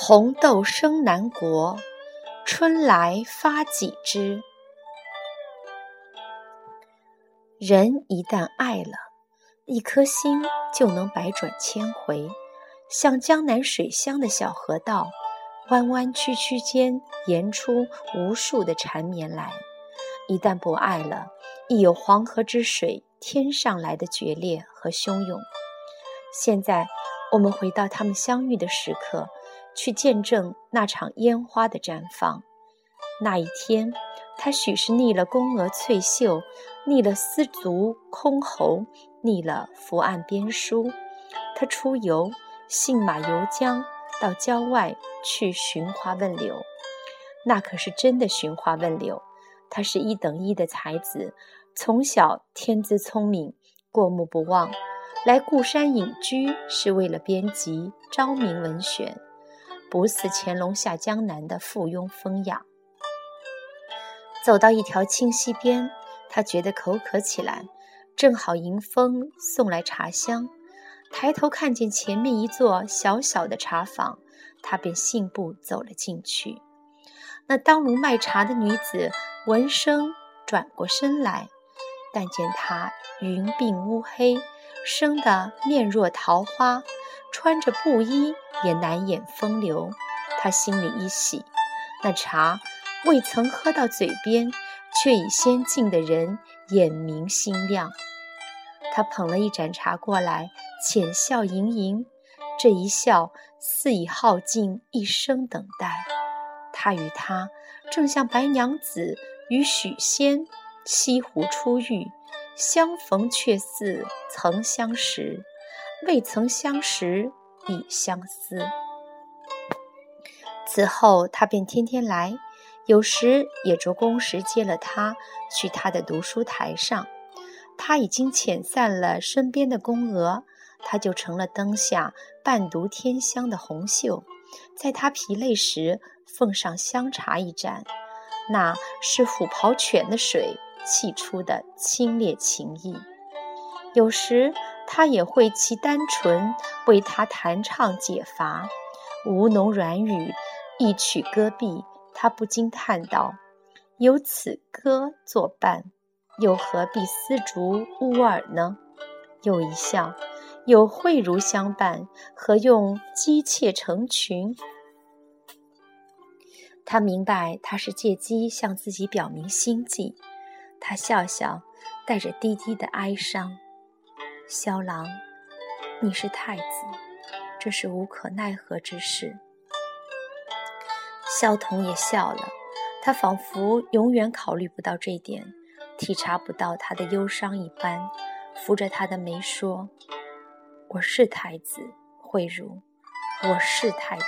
红豆生南国，春来发几枝。人一旦爱了，一颗心就能百转千回，像江南水乡的小河道，弯弯曲曲间延出无数的缠绵来。一旦不爱了，亦有黄河之水天上来的决裂和汹涌。现在，我们回到他们相遇的时刻。去见证那场烟花的绽放。那一天，他许是腻了宫娥翠袖，腻了丝竹箜篌，腻了伏案编书。他出游，信马由缰，到郊外去寻花问柳。那可是真的寻花问柳。他是一等一的才子，从小天资聪明，过目不忘。来故山隐居，是为了编辑《昭明文选》。不似乾隆下江南的附庸风雅。走到一条清溪边，他觉得口渴起来，正好迎风送来茶香。抬头看见前面一座小小的茶坊，他便信步走了进去。那当炉卖茶的女子闻声转过身来，但见她云鬓乌黑，生得面若桃花。穿着布衣也难掩风流，他心里一喜，那茶未曾喝到嘴边，却已先敬的人眼明心亮。他捧了一盏茶过来，浅笑盈盈，这一笑似已耗尽一生等待。他与他正像白娘子与许仙西湖初遇，相逢却似曾相识。未曾相识，已相思。此后，他便天天来，有时也着工时接了他去他的读书台上。他已经遣散了身边的宫娥，他就成了灯下伴读天香的红袖。在他疲累时，奉上香茶一盏，那是虎跑犬的水沏出的清冽情意。有时。他也会其单纯为他弹唱解乏，吴侬软语，一曲歌毕，他不禁叹道：“有此歌作伴，又何必丝竹乌耳呢？”又一笑：“有慧如相伴，何用姬妾成群？”他明白，他是借机向自己表明心迹。他笑笑，带着低低的哀伤。萧郎，你是太子，这是无可奈何之事。萧彤也笑了，他仿佛永远考虑不到这点，体察不到他的忧伤一般，扶着他的眉说：“我是太子，慧茹，我是太子，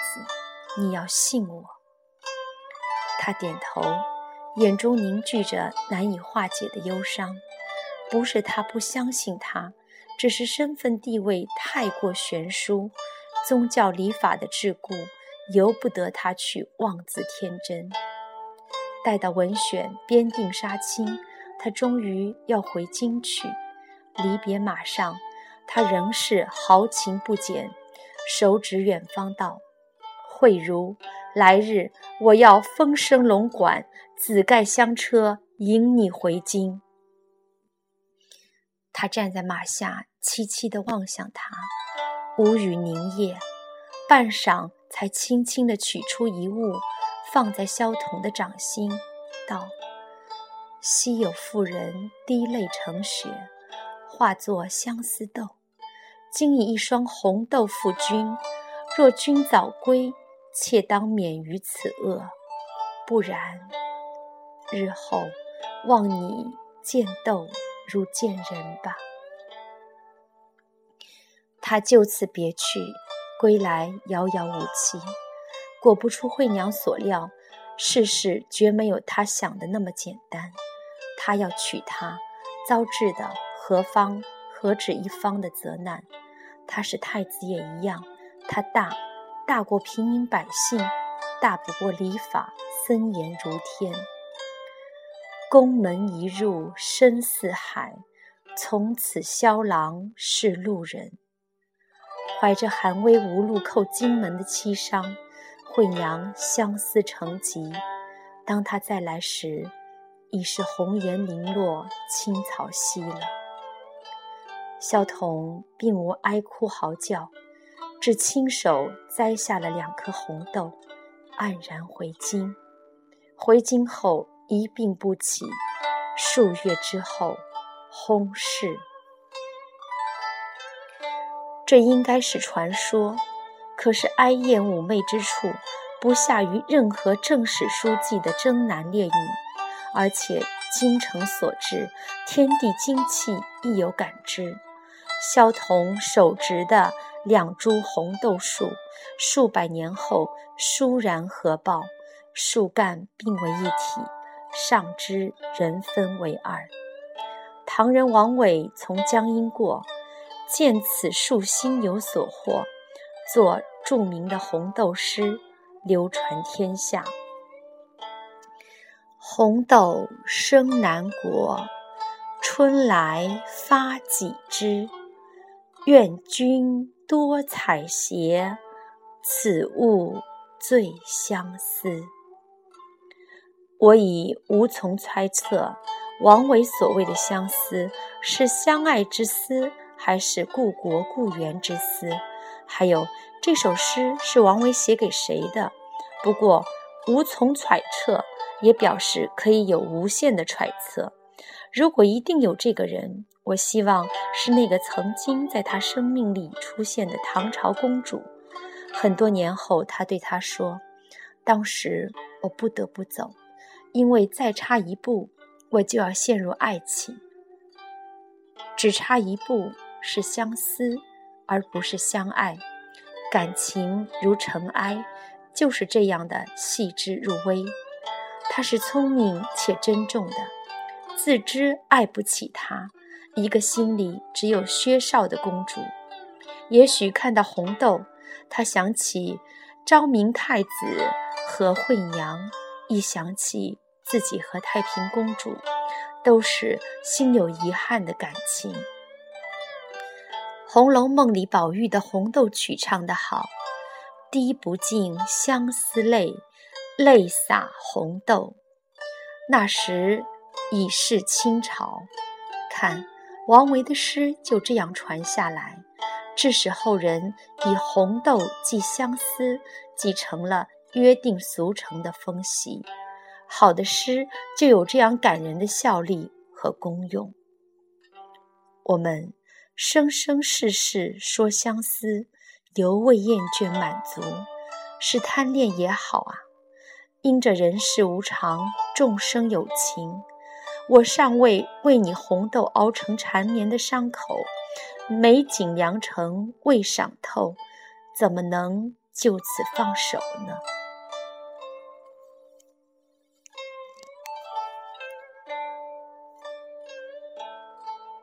你要信我。”他点头，眼中凝聚着难以化解的忧伤。不是他不相信他。只是身份地位太过悬殊，宗教礼法的桎梏，由不得他去妄自天真。待到文选编定杀青，他终于要回京去。离别马上，他仍是豪情不减，手指远方道：“慧如，来日我要风声龙管，紫盖香车迎你回京。”他站在马下。凄凄地望向他，无语凝噎，半晌才轻轻地取出一物，放在萧彤的掌心，道：“昔有妇人滴泪成雪，化作相思豆，今以一双红豆付君。若君早归，妾当免于此恶；不然，日后望你见豆如见人吧。”他就此别去，归来遥遥无期。果不出惠娘所料，世事绝没有他想的那么简单。他要娶她，遭致的何方何止一方的责难？他是太子也一样，他大，大过平民百姓，大不过礼法森严如天。宫门一入深似海，从此萧郎是路人。怀着寒微无路叩荆门的凄伤，惠娘相思成疾。当他再来时，已是红颜零落，青草稀了。萧统并无哀哭嚎叫，只亲手摘下了两颗红豆，黯然回京。回京后一病不起，数月之后薨逝。这应该是传说，可是哀艳妩媚之处，不下于任何正史书记的征南烈女，而且精诚所至，天地精气亦有感知。萧彤手执的两株红豆树，数百年后倏然合抱，树干并为一体，上枝人分为二。唐人王伟从江阴过。见此树心有所获，作著名的红豆诗，流传天下。红豆生南国，春来发几枝。愿君多采撷，此物最相思。我已无从猜测，王维所谓的相思，是相爱之思。还是故国故园之思，还有这首诗是王维写给谁的？不过无从揣测，也表示可以有无限的揣测。如果一定有这个人，我希望是那个曾经在他生命里出现的唐朝公主。很多年后，他对他说：“当时我不得不走，因为再差一步，我就要陷入爱情，只差一步。”是相思，而不是相爱。感情如尘埃，就是这样的细致入微。她是聪明且珍重的，自知爱不起他，一个心里只有薛少的公主。也许看到红豆，她想起昭明太子和惠娘，一想起自己和太平公主，都是心有遗憾的感情。《红楼梦》里宝玉的红豆曲唱得好：“滴不尽相思泪，泪洒红豆。”那时已是清朝，看王维的诗就这样传下来，致使后人以红豆寄相思，继成了约定俗成的风习。好的诗就有这样感人的效力和功用。我们。生生世世说相思，犹未厌倦满足，是贪恋也好啊。因着人世无常，众生有情，我尚未为你红豆熬成缠绵的伤口，美景良辰未赏透，怎么能就此放手呢？